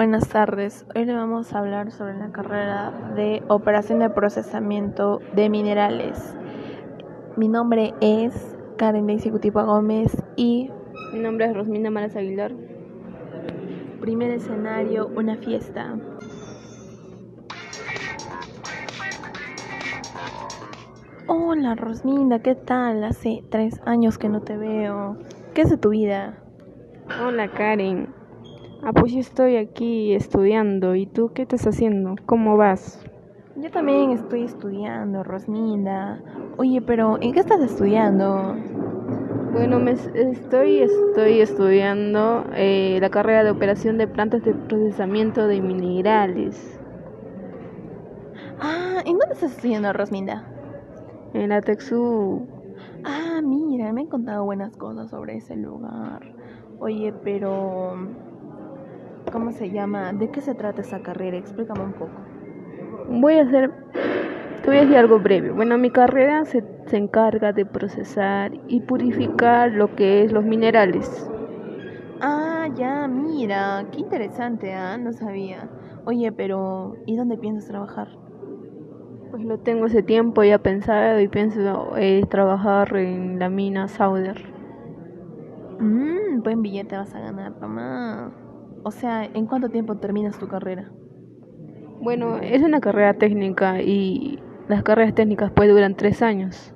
Buenas tardes. Hoy le vamos a hablar sobre la carrera de operación de procesamiento de minerales. Mi nombre es Karen Daisy Cutipa Gómez y Mi nombre es Rosminda Maras Aguilar. primer escenario, una fiesta. Hola Rosminda, ¿qué tal? Hace tres años que no te veo. ¿Qué es de tu vida? Hola Karen. Ah, pues yo estoy aquí estudiando. ¿Y tú qué estás haciendo? ¿Cómo vas? Yo también estoy estudiando, Rosminda. Oye, pero ¿en qué estás estudiando? Bueno, me es- estoy, estoy estudiando eh, la carrera de operación de plantas de procesamiento de minerales Ah, ¿en dónde estás estudiando, Rosminda? en la Texu. Ah, mira, me han contado buenas cosas sobre ese lugar. Oye, pero... ¿Cómo se llama? ¿De qué se trata esa carrera? Explícame un poco. Voy a hacer, te voy a decir algo breve. Bueno, mi carrera se, se encarga de procesar y purificar lo que es los minerales. Ah, ya, mira, qué interesante, ¿ah? No sabía. Oye, pero ¿y dónde piensas trabajar? Pues lo tengo ese tiempo ya pensado y pienso eh, trabajar en la mina Sauder. Mmm, buen billete vas a ganar, mamá. O sea, ¿en cuánto tiempo terminas tu carrera? Bueno, es una carrera técnica y las carreras técnicas pues duran tres años.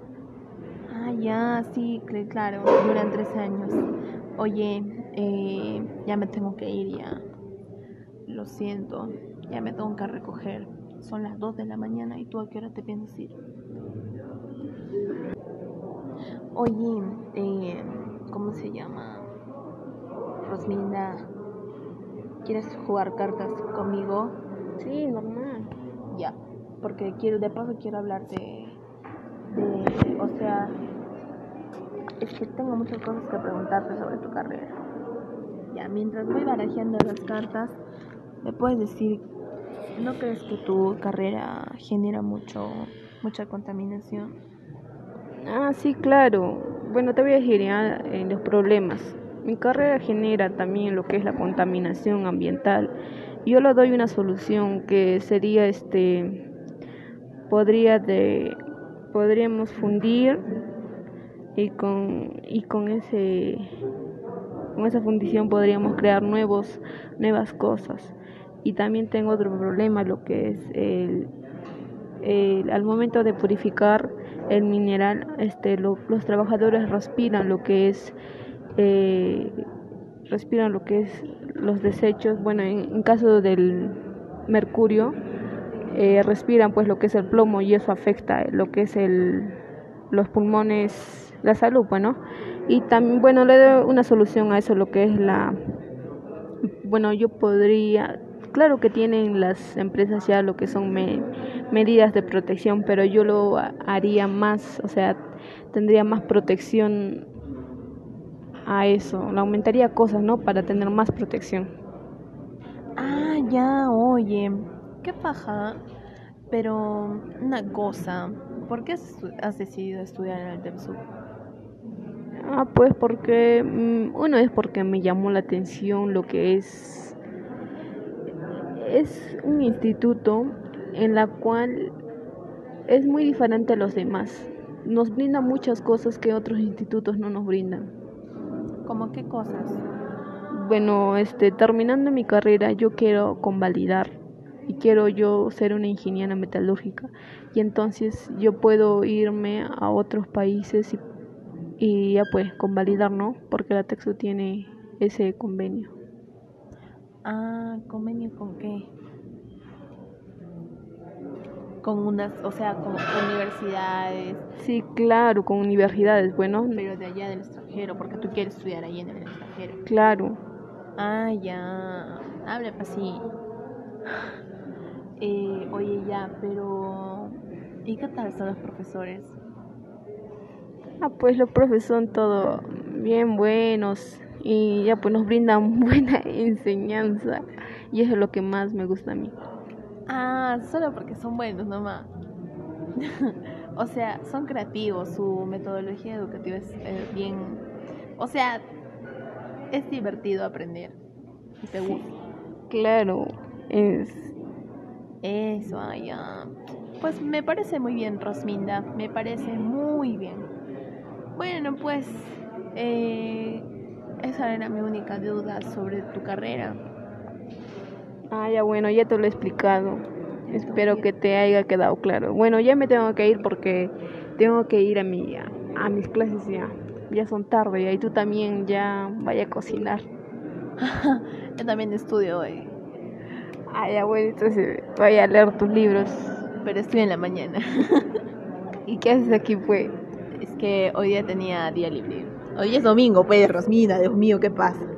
Ah, ya, sí, cl- claro, duran tres años. Oye, eh, ya me tengo que ir ya. Lo siento, ya me tengo que recoger. Son las 2 de la mañana y tú a qué hora te piensas ir. Oye, eh, ¿cómo se llama? Rosminda, ¿quieres jugar cartas conmigo? Sí, normal. Ya, porque quiero, de paso quiero hablar de, de, o sea, es que tengo muchas cosas que preguntarte sobre tu carrera. Ya, mientras voy barajeando las cartas, ¿me puedes decir, no crees que tu carrera genera mucho, mucha contaminación? Ah, sí, claro. Bueno, te voy a decir ya en los problemas. Mi carrera genera también lo que es la contaminación ambiental. Yo le doy una solución que sería este podría de podríamos fundir y con ese con esa fundición podríamos crear nuevos nuevas cosas. Y también tengo otro problema, lo que es el al momento de purificar el mineral, este, lo- los trabajadores respiran lo que es, eh, respiran lo que es los desechos. Bueno, en, caso del mercurio, eh, respiran pues lo que es el plomo y eso afecta lo que es el, los pulmones, la salud, bueno. Y también, bueno, le doy una solución a eso, lo que es la, bueno, yo podría, claro que tienen las empresas ya lo que son me- medidas de protección, pero yo lo ha- haría más, o sea, tendría más protección a eso, le aumentaría cosas, ¿no? Para tener más protección. Ah, ya, oye, qué paja, pero una cosa, ¿por qué has, decidido estudiar en el TEPSUC? Ah, pues porque mm, uno es porque me llamó la atención lo que es es un instituto en la cual es muy diferente a los demás. Nos brinda muchas cosas que otros institutos no nos brindan. ¿Cómo qué cosas? Bueno, este terminando mi carrera yo quiero convalidar y quiero yo ser una ingeniera metalúrgica y entonces yo puedo irme a otros países y, y ya pues convalidar, ¿no? Porque la Texu tiene ese convenio. Ah, ¿convenio con qué? Con unas, o sea, con universidades, Sí, claro, con universidades, bueno, pero de allá del extranjero, porque tú quieres estudiar ahí en el extranjero. claro. Ah, ya, habla así. Eh, oye, ya, pero ¿y qué tal son los profesores? Ah, pues los profes son todo bien buenos y ya pues nos brindan buena enseñanza y eso es lo que más me gusta a mí. Ah, solo porque son buenos nomás. o sea, son creativos, su metodología educativa es eh, bien... O sea, es divertido aprender. Y te Sí. gusta. claro. Es... Eso, ya. Pues me parece muy bien, Rosminda. Me parece muy bien. Bueno, pues eh, esa era mi única duda sobre tu carrera. Ah, ya bueno, ya te lo he explicado. Espero que te haya quedado claro. Bueno, ya me tengo que ir porque tengo que ir a mi a, mis clases ya. Ya son tarde y tú también ya vaya a cocinar. Yo también estudio hoy. Ah, ya bueno, entonces vaya a leer tus libros. Pero estoy en la mañana. ¿Y qué haces aquí, pues? Es que hoy día tenía día libre. Hoy es domingo, pues, Rosmina, Dios mío, ¿qué pasa?